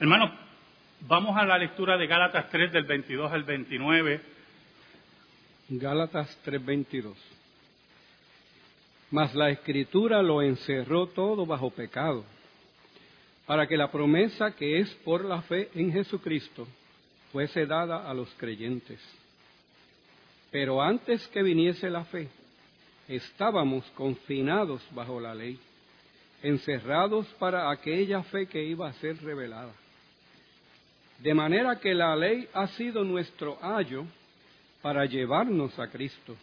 Hermanos, vamos a la lectura de Gálatas 3 del 22 al 29. Gálatas 3:22. Mas la escritura lo encerró todo bajo pecado, para que la promesa que es por la fe en Jesucristo fuese dada a los creyentes. Pero antes que viniese la fe, estábamos confinados bajo la ley, encerrados para aquella fe que iba a ser revelada. De manera que la ley ha sido nuestro ayo para llevarnos a Cristo,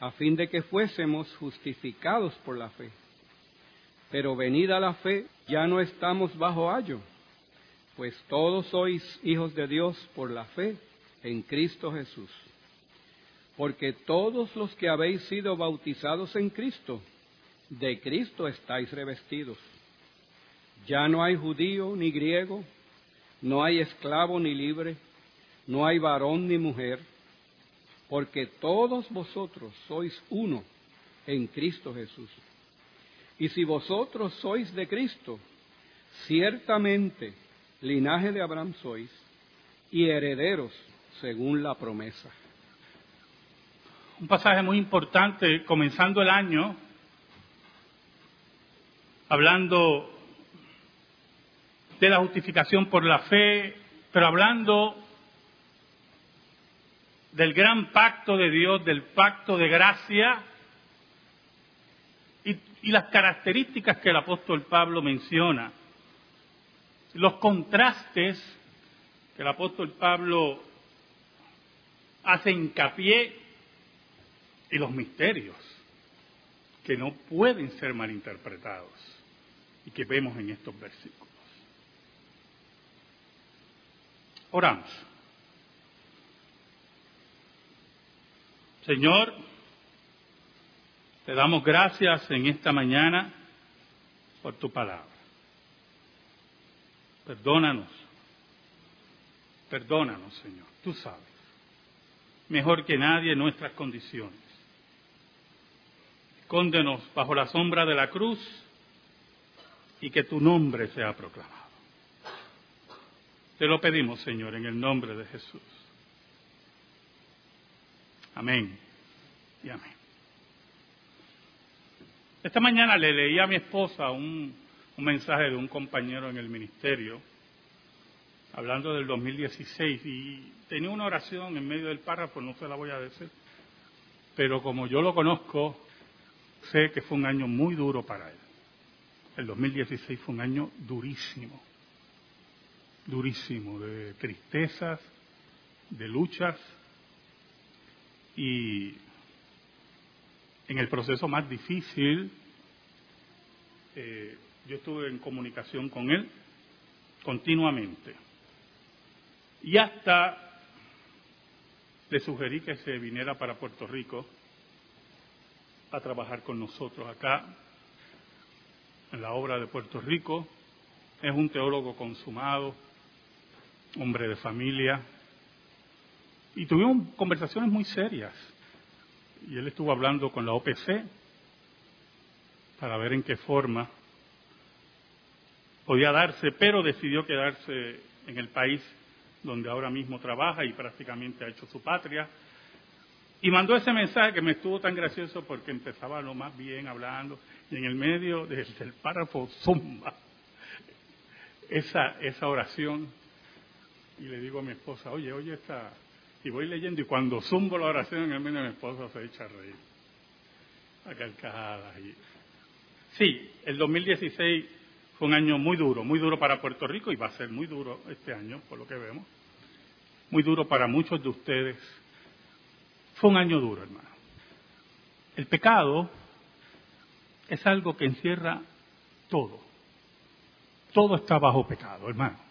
a fin de que fuésemos justificados por la fe. Pero venida la fe, ya no estamos bajo ayo, pues todos sois hijos de Dios por la fe en Cristo Jesús. Porque todos los que habéis sido bautizados en Cristo, de Cristo estáis revestidos. Ya no hay judío ni griego, no hay esclavo ni libre, no hay varón ni mujer, porque todos vosotros sois uno en Cristo Jesús. Y si vosotros sois de Cristo, ciertamente linaje de Abraham sois y herederos según la promesa. Un pasaje muy importante, comenzando el año, hablando de la justificación por la fe, pero hablando del gran pacto de Dios, del pacto de gracia y, las características que el apóstol Pablo menciona, los contrastes que el apóstol Pablo hace hincapié y los misterios que no pueden ser malinterpretados y que vemos en estos versículos. Oramos. Señor, te damos gracias en esta mañana por tu palabra. Perdónanos. Perdónanos, Señor. Tú sabes. Mejor que nadie nuestras condiciones. Escóndenos bajo la sombra de la cruz y que tu nombre sea proclamado. Te lo pedimos, Señor, en el nombre de Jesús. Amén y amén. Esta mañana le leí a mi esposa un, un mensaje de un compañero en el ministerio, hablando del 2016, y tenía una oración en medio del párrafo, no se la voy a decir, pero como yo lo conozco, sé que fue un año muy duro para él. El 2016 fue un año durísimo durísimo, de tristezas, de luchas y en el proceso más difícil eh, yo estuve en comunicación con él continuamente y hasta le sugerí que se viniera para Puerto Rico a trabajar con nosotros acá en la obra de Puerto Rico. Es un teólogo consumado, hombre de familia, y tuvimos conversaciones muy serias. Y él estuvo hablando con la OPC para ver en qué forma podía darse, pero decidió quedarse en el país donde ahora mismo trabaja y prácticamente ha hecho su patria. Y mandó ese mensaje que me estuvo tan gracioso porque empezaba lo más bien hablando y en el medio del, párrafo zumba esa, esa oración y le digo a mi esposa, oye, oye, está. Y voy leyendo y cuando zumbo la oración en el medio de mi esposa se echa a reír. A carcajadas. Y... Sí, el 2016 fue un año muy duro, muy duro para Puerto Rico y va a ser muy duro este año, por lo que vemos. Muy duro para muchos de ustedes. Fue un año duro, hermano. El pecado es algo que encierra todo. Todo está bajo pecado, hermano.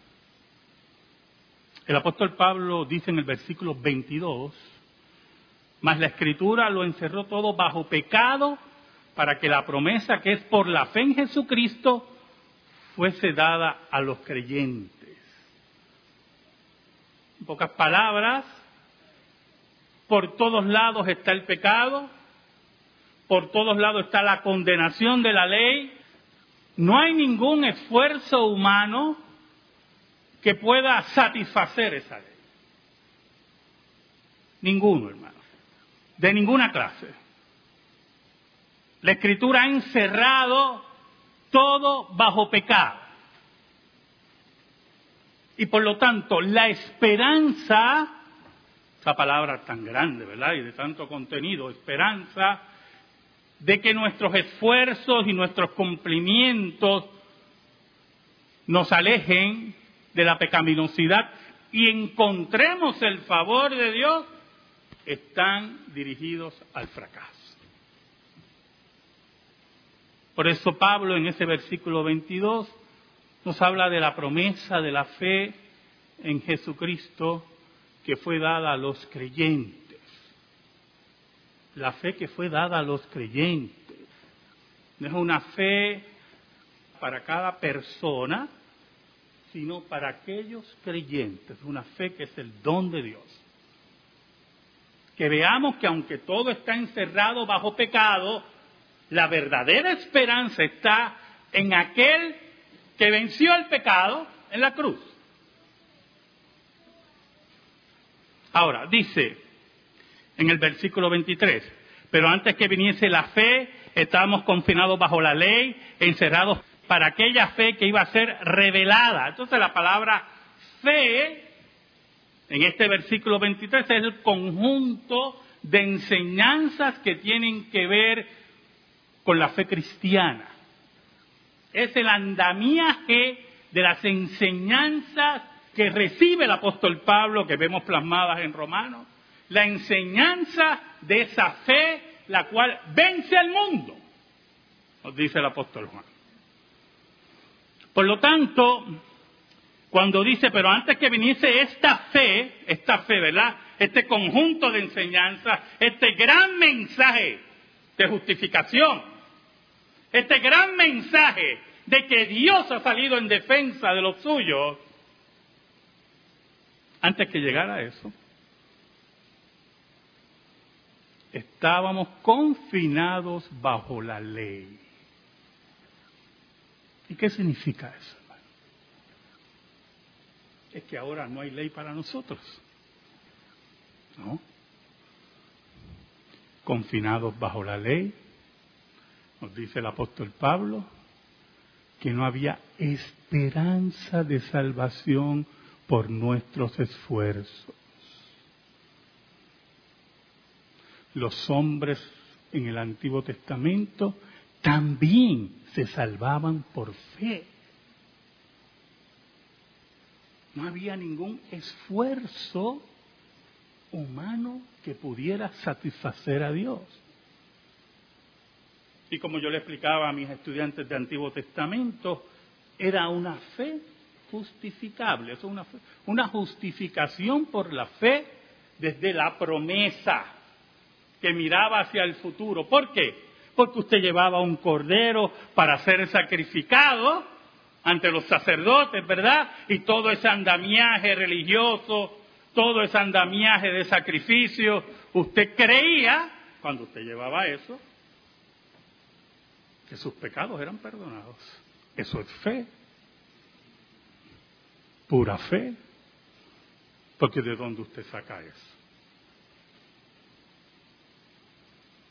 El apóstol Pablo dice en el versículo 22, mas la escritura lo encerró todo bajo pecado para que la promesa que es por la fe en Jesucristo fuese dada a los creyentes. En pocas palabras, por todos lados está el pecado, por todos lados está la condenación de la ley, no hay ningún esfuerzo humano que pueda satisfacer esa ley. Ninguno, hermano. De ninguna clase. La escritura ha encerrado todo bajo pecado. Y por lo tanto, la esperanza, esa palabra tan grande, ¿verdad? Y de tanto contenido, esperanza, de que nuestros esfuerzos y nuestros cumplimientos nos alejen de la pecaminosidad y encontremos el favor de Dios, están dirigidos al fracaso. Por eso Pablo en ese versículo 22 nos habla de la promesa de la fe en Jesucristo que fue dada a los creyentes. La fe que fue dada a los creyentes. No es una fe para cada persona, sino para aquellos creyentes. Una fe que es el don de Dios. Que veamos que aunque todo está encerrado bajo pecado, la verdadera esperanza está en aquel que venció el pecado en la cruz. Ahora, dice en el versículo 23, pero antes que viniese la fe, estábamos confinados bajo la ley, encerrados para aquella fe que iba a ser revelada. Entonces la palabra fe en este versículo 23 es el conjunto de enseñanzas que tienen que ver con la fe cristiana. Es el andamiaje de las enseñanzas que recibe el apóstol Pablo, que vemos plasmadas en Romanos, la enseñanza de esa fe la cual vence al mundo, nos dice el apóstol Juan. Por lo tanto, cuando dice, pero antes que viniese esta fe, esta fe, ¿verdad? Este conjunto de enseñanzas, este gran mensaje de justificación, este gran mensaje de que Dios ha salido en defensa de los suyos, antes que llegara eso, estábamos confinados bajo la ley. ¿Y qué significa eso? Es que ahora no hay ley para nosotros. ¿No? Confinados bajo la ley, nos dice el apóstol Pablo, que no había esperanza de salvación por nuestros esfuerzos. Los hombres en el Antiguo Testamento también se salvaban por fe. No había ningún esfuerzo humano que pudiera satisfacer a Dios. Y como yo le explicaba a mis estudiantes de Antiguo Testamento, era una fe justificable, es una, una justificación por la fe desde la promesa que miraba hacia el futuro. ¿Por qué? Porque usted llevaba un cordero para ser sacrificado ante los sacerdotes, ¿verdad? Y todo ese andamiaje religioso, todo ese andamiaje de sacrificio, usted creía, cuando usted llevaba eso, que sus pecados eran perdonados. Eso es fe, pura fe, porque ¿de dónde usted saca eso?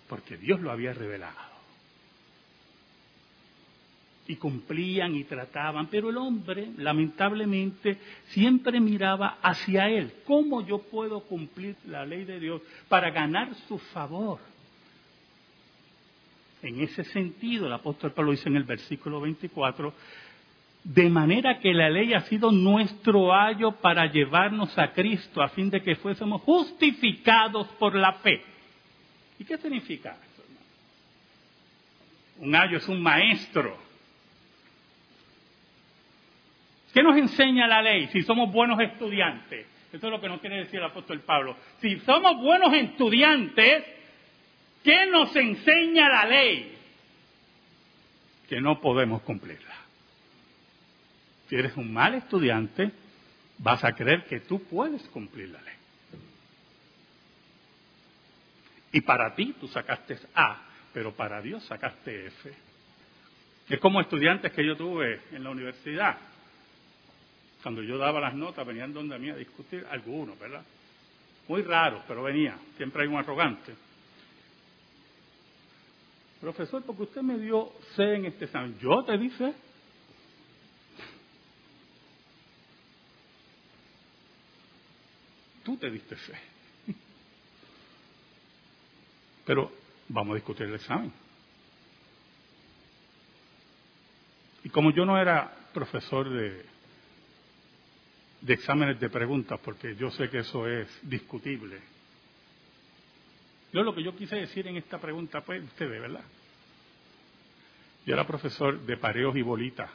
Porque Dios lo había revelado. Y cumplían y trataban, pero el hombre, lamentablemente, siempre miraba hacia él. ¿Cómo yo puedo cumplir la ley de Dios para ganar su favor? En ese sentido, el apóstol Pablo dice en el versículo 24, de manera que la ley ha sido nuestro ayo para llevarnos a Cristo a fin de que fuésemos justificados por la fe. ¿Y qué significa eso? Un ayo es un maestro. ¿Qué nos enseña la ley si somos buenos estudiantes? Eso es lo que nos quiere decir el apóstol Pablo. Si somos buenos estudiantes, ¿Qué nos enseña la ley? Que no podemos cumplirla. Si eres un mal estudiante, vas a creer que tú puedes cumplir la ley. Y para ti tú sacaste A, pero para Dios sacaste F. Es como estudiantes que yo tuve en la universidad. Cuando yo daba las notas, venían donde mí a discutir, algunos, ¿verdad? Muy raros, pero venía. Siempre hay un arrogante. Profesor, porque usted me dio C en este examen. Yo te di C. Tú te diste C. Pero vamos a discutir el examen. Y como yo no era profesor de, exámenes de preguntas, porque yo sé que eso es discutible. Yo lo que yo quise decir en esta pregunta, pues, ustedes, ¿verdad? Yo era profesor de pareos y bolitas,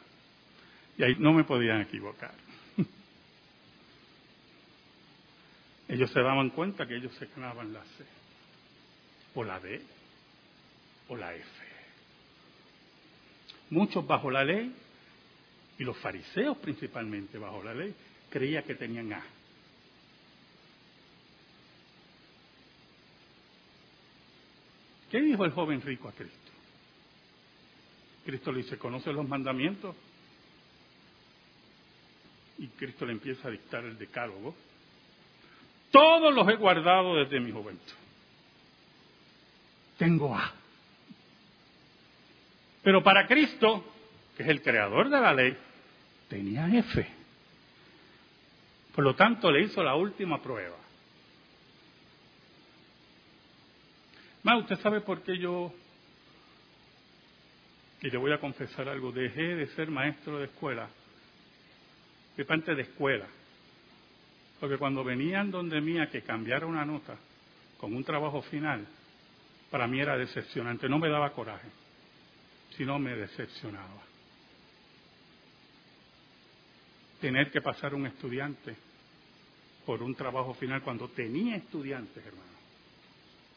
y ahí no me podían equivocar. ellos se daban cuenta que ellos se ganaban la C, o la D, o la F. Muchos bajo la ley, y los fariseos principalmente bajo la ley, creía que tenían A. ¿Qué dijo el joven rico a Cristo? Cristo le dice, ¿conoce los mandamientos? Y Cristo le empieza a dictar el decálogo. Todos los he guardado desde mi juventud. Tengo A. Pero para Cristo, que es el creador de la ley, tenía F. Por lo tanto, le hizo la última prueba. Más, ¿usted sabe por qué yo, y le voy a confesar algo, dejé de ser maestro de escuela, de parte de escuela? Porque cuando venían donde mía que cambiara una nota con un trabajo final, para mí era decepcionante, no me daba coraje, sino me decepcionaba. Tener que pasar un estudiante por un trabajo final cuando tenía estudiantes, hermano,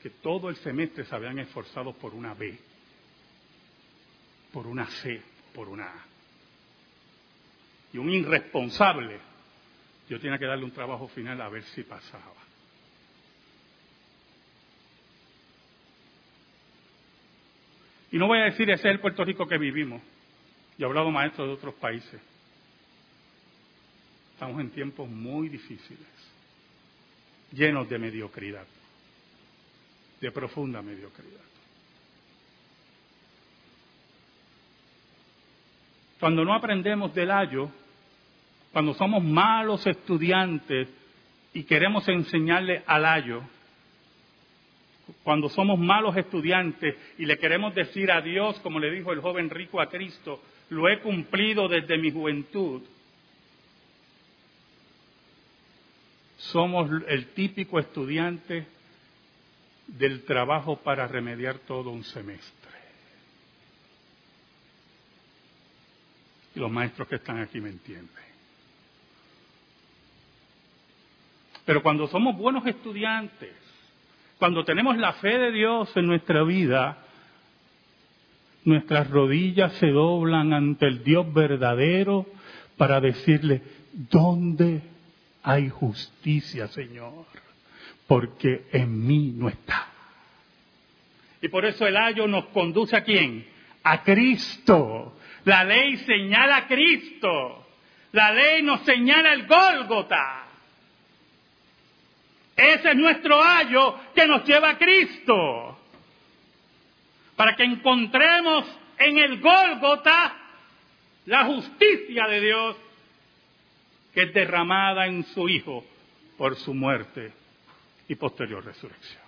que todo el semestre se habían esforzado por una B, por una C, por una A. Y un irresponsable, yo tenía que darle un trabajo final a ver si pasaba. Y no voy a decir ese es el Puerto Rico que vivimos. Yo he hablado maestros de otros países. Estamos en tiempos muy difíciles, llenos de mediocridad, de profunda mediocridad. Cuando no aprendemos del ayo, cuando somos malos estudiantes y queremos enseñarle al ayo, cuando somos malos estudiantes y le queremos decir a Dios, como le dijo el joven rico a Cristo, lo he cumplido desde mi juventud, somos el típico estudiante del trabajo para remediar todo un semestre. Y los maestros que están aquí me entienden. Pero cuando somos buenos estudiantes, cuando tenemos la fe de Dios en nuestra vida, nuestras rodillas se doblan ante el Dios verdadero para decirle, ¿dónde hay justicia, Señor, porque en mí no está. Y por eso el ayo nos conduce a quién? A Cristo. La ley señala a Cristo. La ley nos señala el Gólgota. Ese es nuestro ayo que nos lleva a Cristo. Para que encontremos en el Gólgota la justicia de Dios que es derramada en su Hijo por su muerte y posterior resurrección.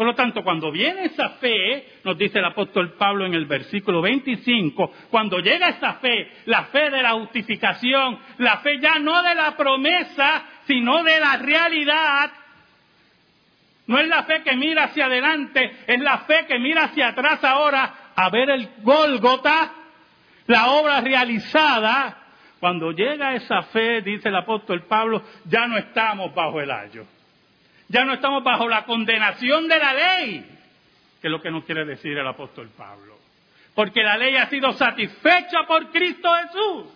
Por lo tanto, cuando viene esa fe, nos dice el apóstol Pablo en el versículo 25, cuando llega esa fe, la fe de la justificación, la fe ya no de la promesa, sino de la realidad, no es la fe que mira hacia adelante, es la fe que mira hacia atrás ahora a ver el Gólgota la obra realizada, cuando llega esa fe, dice el apóstol Pablo, ya no estamos bajo el ayo. Ya no estamos bajo la condenación de la ley, que es lo que nos quiere decir el apóstol Pablo. Porque la ley ha sido satisfecha por Cristo Jesús.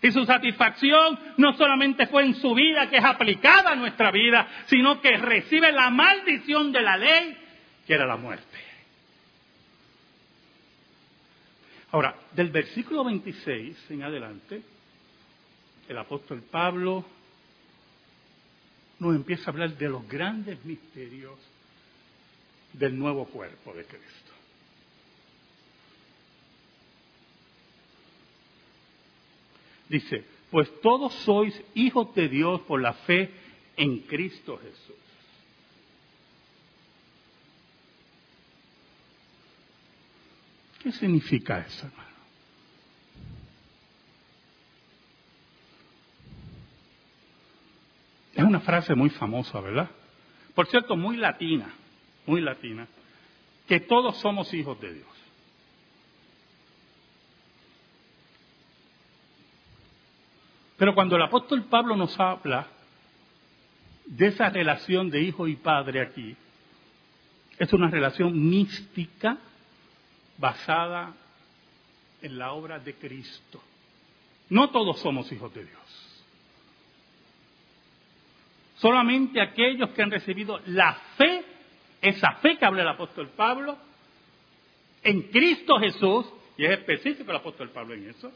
Y su satisfacción no solamente fue en su vida, que es aplicada a nuestra vida, sino que recibe la maldición de la ley, que era la muerte. Ahora, del versículo 26 en adelante, el apóstol Pablo nos empieza a hablar de los grandes misterios del nuevo cuerpo de Cristo. Dice, pues todos sois hijos de Dios por la fe en Cristo Jesús. ¿Qué significa eso, hermano? Es una frase muy famosa, ¿verdad? Por cierto, muy latina, muy latina, que todos somos hijos de Dios. Pero cuando el apóstol Pablo nos habla de esa relación de hijo y padre aquí, es una relación mística basada en la obra de Cristo. No todos somos hijos de Dios. Solamente aquellos que han recibido la fe, esa fe que habla el apóstol Pablo, en Cristo Jesús, y es específico el apóstol Pablo en eso,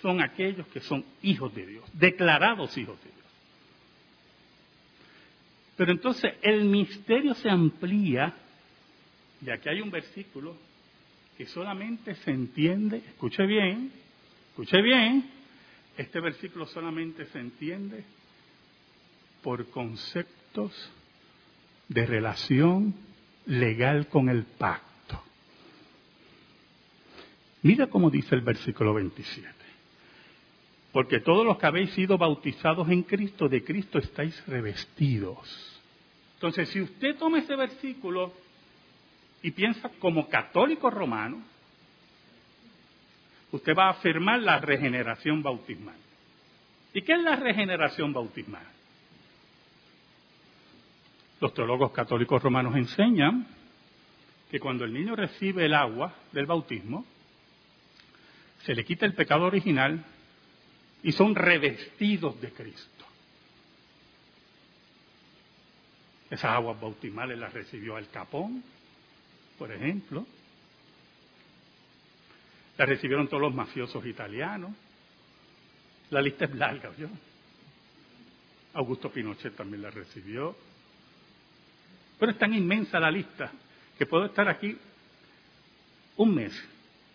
son aquellos que son hijos de Dios, declarados hijos de Dios. Pero entonces el misterio se amplía, y aquí hay un versículo que solamente se entiende, escuche bien, escuche bien, este versículo solamente se entiende por conceptos de relación legal con el pacto. Mira cómo dice el versículo 27. Porque todos los que habéis sido bautizados en Cristo, de Cristo estáis revestidos. Entonces, si usted toma ese versículo y piensa como católico romano, usted va a afirmar la regeneración bautismal. ¿Y qué es la regeneración bautismal? Los teólogos católicos romanos enseñan que cuando el niño recibe el agua del bautismo, se le quita el pecado original y son revestidos de Cristo. Esas aguas bautismales las recibió Al Capón, por ejemplo. Las recibieron todos los mafiosos italianos. La lista es larga, ¿yo? Augusto Pinochet también la recibió. Pero es tan inmensa la lista que puedo estar aquí un mes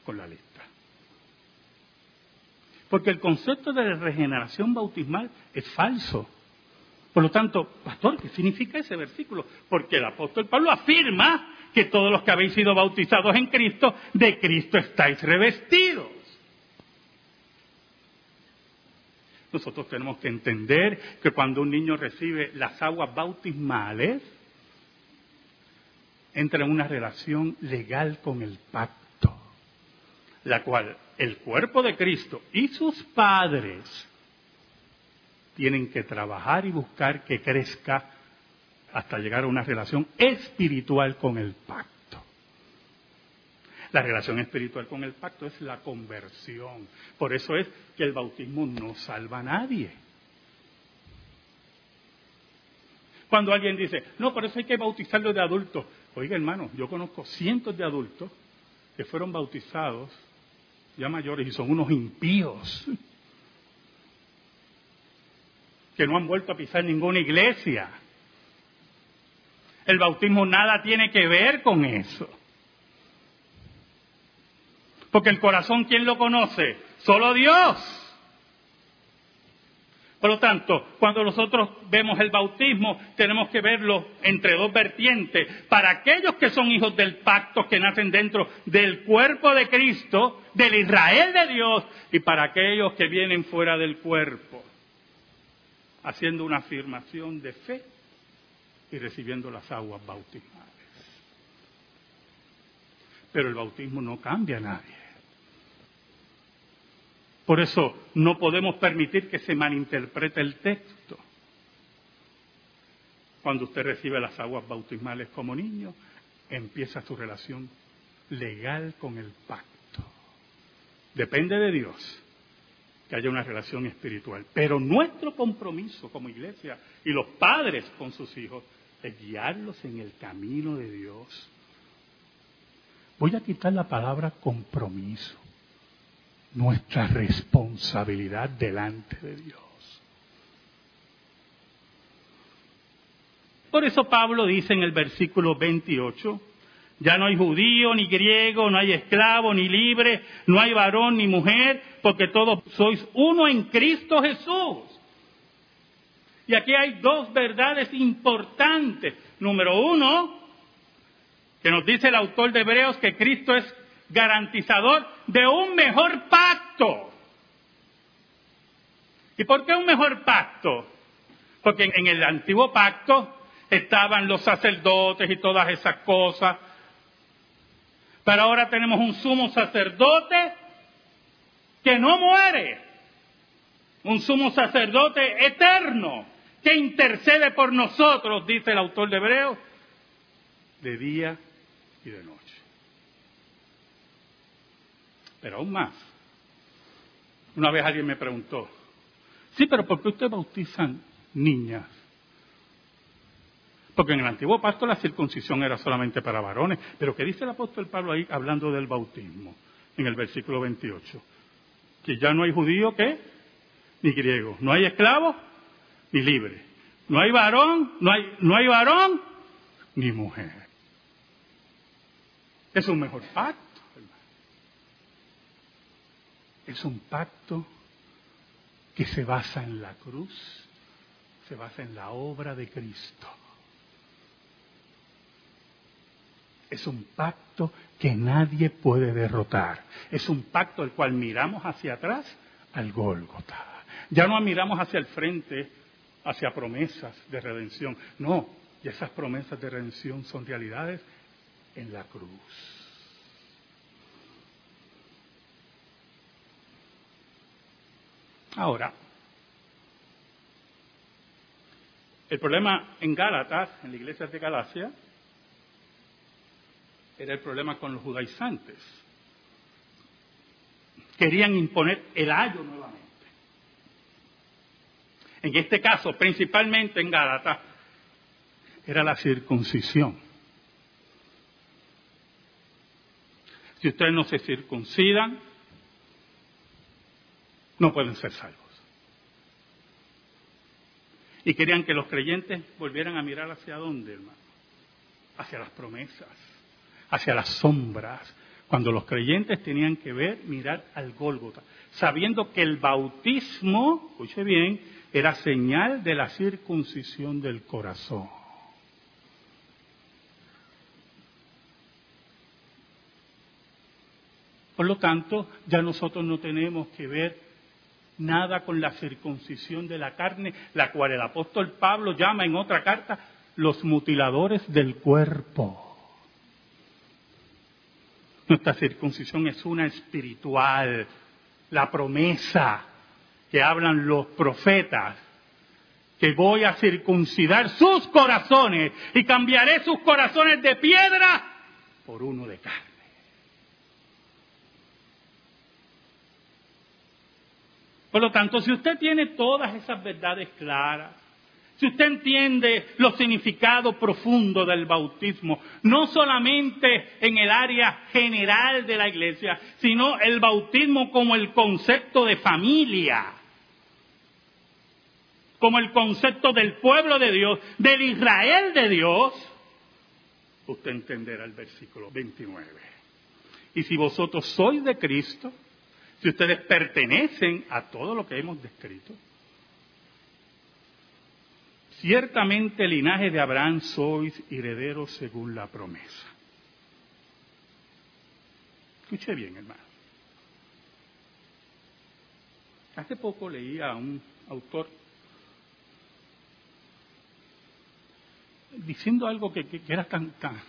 con la lista. Porque el concepto de regeneración bautismal es falso. Por lo tanto, pastor, ¿qué significa ese versículo? Porque el apóstol Pablo afirma que todos los que habéis sido bautizados en Cristo, de Cristo estáis revestidos. Nosotros tenemos que entender que cuando un niño recibe las aguas bautismales, entra en una relación legal con el pacto, la cual el cuerpo de Cristo y sus padres tienen que trabajar y buscar que crezca hasta llegar a una relación espiritual con el pacto. La relación espiritual con el pacto es la conversión. Por eso es que el bautismo no salva a nadie. Cuando alguien dice, no, por eso hay que bautizarlo de adultos. Oiga, hermano, yo conozco cientos de adultos que fueron bautizados ya mayores y son unos impíos que no han vuelto a pisar ninguna iglesia. El bautismo nada tiene que ver con eso. Porque el corazón, ¿quién lo conoce? Solo Dios. Por lo tanto, cuando nosotros vemos el bautismo, tenemos que verlo entre dos vertientes. Para aquellos que son hijos del pacto, que nacen dentro del cuerpo de Cristo, del Israel de Dios, y para aquellos que vienen fuera del cuerpo, haciendo una afirmación de fe y recibiendo las aguas bautismales. Pero el bautismo no cambia a nadie. Por eso no podemos permitir que se malinterprete el texto. Cuando usted recibe las aguas bautismales como niño, empieza su relación legal con el pacto. Depende de Dios que haya una relación espiritual. Pero nuestro compromiso como iglesia y los padres con sus hijos es guiarlos en el camino de Dios. Voy a quitar la palabra compromiso, nuestra responsabilidad delante de Dios. Por eso Pablo dice en el versículo 28, ya no hay judío, ni griego, no hay esclavo, ni libre, no hay varón, ni mujer, porque todos sois uno en Cristo Jesús. Y aquí hay dos verdades importantes. Número uno, que nos dice el autor de Hebreos que Cristo es garantizador de un mejor pacto. ¿Y por qué un mejor pacto? Porque en el antiguo pacto estaban los sacerdotes y todas esas cosas. Pero ahora tenemos un sumo sacerdote que no muere, un sumo sacerdote eterno que intercede por nosotros, dice el autor de Hebreos, de día y de noche. Pero aún más, una vez alguien me preguntó, sí, pero ¿por qué ustedes bautizan niñas? Porque en el antiguo pacto la circuncisión era solamente para varones. Pero ¿qué dice el apóstol Pablo ahí hablando del bautismo? En el versículo 28. Que ya no hay judío, ¿qué? Ni griego. No hay esclavo, ni libre. No hay varón, no hay, no hay varón, ni mujer. Es un mejor pacto. Es un pacto que se basa en la cruz, se basa en la obra de Cristo. Es un pacto que nadie puede derrotar. Es un pacto el cual miramos hacia atrás al Gólgota. Ya no miramos hacia el frente, hacia promesas de redención. No, y esas promesas de redención son realidades en la cruz. Ahora, el problema en Gálatas, en la iglesia de Galacia, era el problema con los judaizantes. Querían imponer el ayo nuevamente. En este caso, principalmente en Gálatas, era la circuncisión. Si ustedes no se circuncidan, no pueden ser salvos. Y querían que los creyentes volvieran a mirar hacia dónde, hermano? Hacia las promesas hacia las sombras, cuando los creyentes tenían que ver, mirar al Gólgota, sabiendo que el bautismo, escuche bien, era señal de la circuncisión del corazón. Por lo tanto, ya nosotros no tenemos que ver nada con la circuncisión de la carne, la cual el apóstol Pablo llama en otra carta los mutiladores del cuerpo. Nuestra circuncisión es una espiritual, la promesa que hablan los profetas, que voy a circuncidar sus corazones y cambiaré sus corazones de piedra por uno de carne. Por lo tanto, si usted tiene todas esas verdades claras, si usted entiende los significados profundos del bautismo, no solamente en el área general de la iglesia, sino el bautismo como el concepto de familia, como el concepto del pueblo de Dios, del Israel de Dios, usted entenderá el versículo 29. Y si vosotros sois de Cristo, si ustedes pertenecen a todo lo que hemos descrito, Ciertamente linaje de Abraham sois herederos según la promesa. Escuche bien, hermano. Hace poco leí a un autor diciendo algo que, era tan, tan,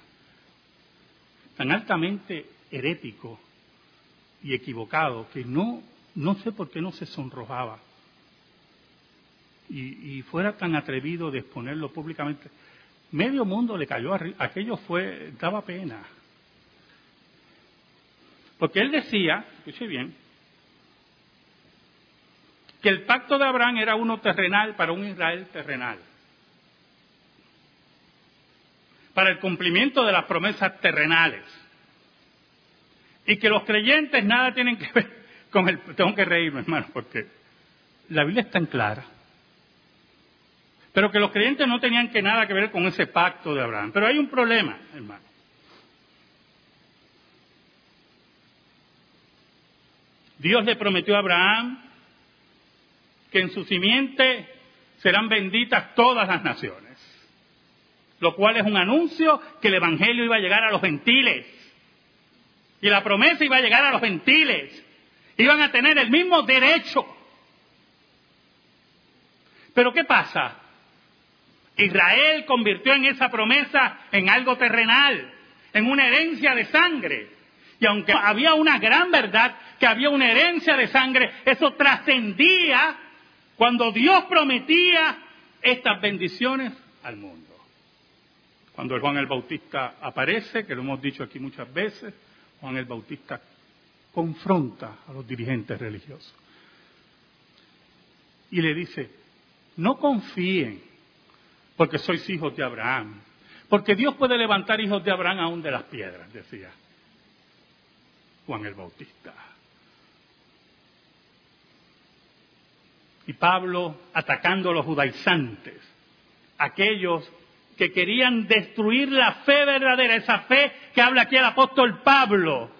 tan altamente herético y equivocado que no, no sé por qué no se sonrojaba y, fuera tan atrevido de exponerlo públicamente, medio mundo le cayó arriba. Aquello fue, daba pena. Porque él decía, escuche bien, que el pacto de Abraham era uno terrenal para un Israel terrenal. para el cumplimiento de las promesas terrenales. Y que los creyentes nada tienen que ver con el... Tengo que reírme, hermano, porque la Biblia es tan clara. Pero que los creyentes no tenían que nada que ver con ese pacto de Abraham. Pero hay un problema, hermano. Dios le prometió a Abraham que en su simiente serán benditas todas las naciones, lo cual es un anuncio que el Evangelio iba a llegar a los gentiles. Y la promesa iba a llegar a los gentiles. Iban a tener el mismo derecho. Pero ¿qué pasa? Israel convirtió en esa promesa en algo terrenal, en una herencia de sangre. Y aunque había una gran verdad, que había una herencia de sangre, eso trascendía cuando Dios prometía estas bendiciones al mundo. Cuando Juan el Bautista aparece, que lo hemos dicho aquí muchas veces, Juan el Bautista confronta a los dirigentes religiosos y le dice, no confíen porque sois hijos de Abraham, porque Dios puede levantar hijos de Abraham aún de las piedras, decía Juan el Bautista. Y Pablo atacando a los judaizantes, aquellos que querían destruir la fe verdadera, esa fe que habla aquí el apóstol Pablo,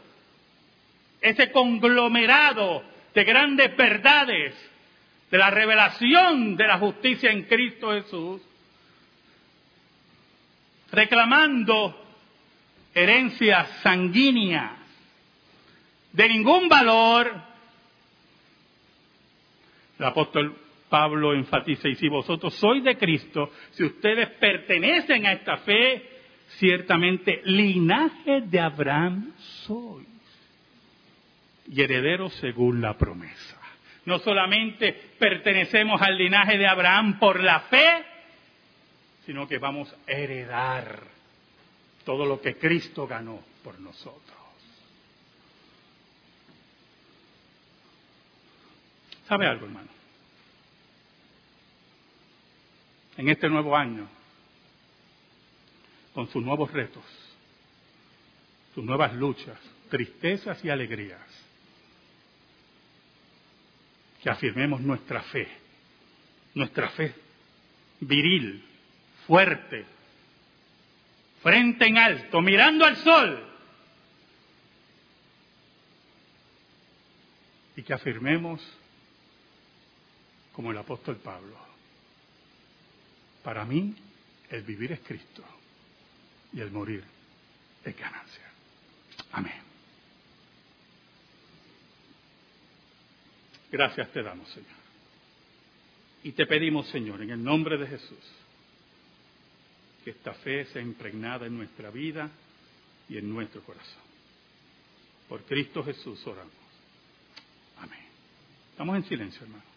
ese conglomerado de grandes verdades, de la revelación de la justicia en Cristo Jesús, reclamando herencias sanguíneas de ningún valor. El apóstol Pablo enfatiza, y si vosotros sois de Cristo, si ustedes pertenecen a esta fe, ciertamente linaje de Abraham sois y herederos según la promesa. No solamente pertenecemos al linaje de Abraham por la fe, sino que vamos a heredar todo lo que Cristo ganó por nosotros. ¿Sabe algo, hermano? En este nuevo año, con sus nuevos retos, sus nuevas luchas, tristezas y alegrías, que afirmemos nuestra fe, nuestra fe viril, fuerte, frente en alto, mirando al sol. Y que afirmemos, como el apóstol Pablo, para mí el vivir es Cristo y el morir es ganancia. Amén. Gracias te damos, Señor. Y te pedimos, Señor, en el nombre de Jesús, que esta fe sea impregnada en nuestra vida y en nuestro corazón. Por Cristo Jesús oramos. Amén. Estamos en silencio, hermano.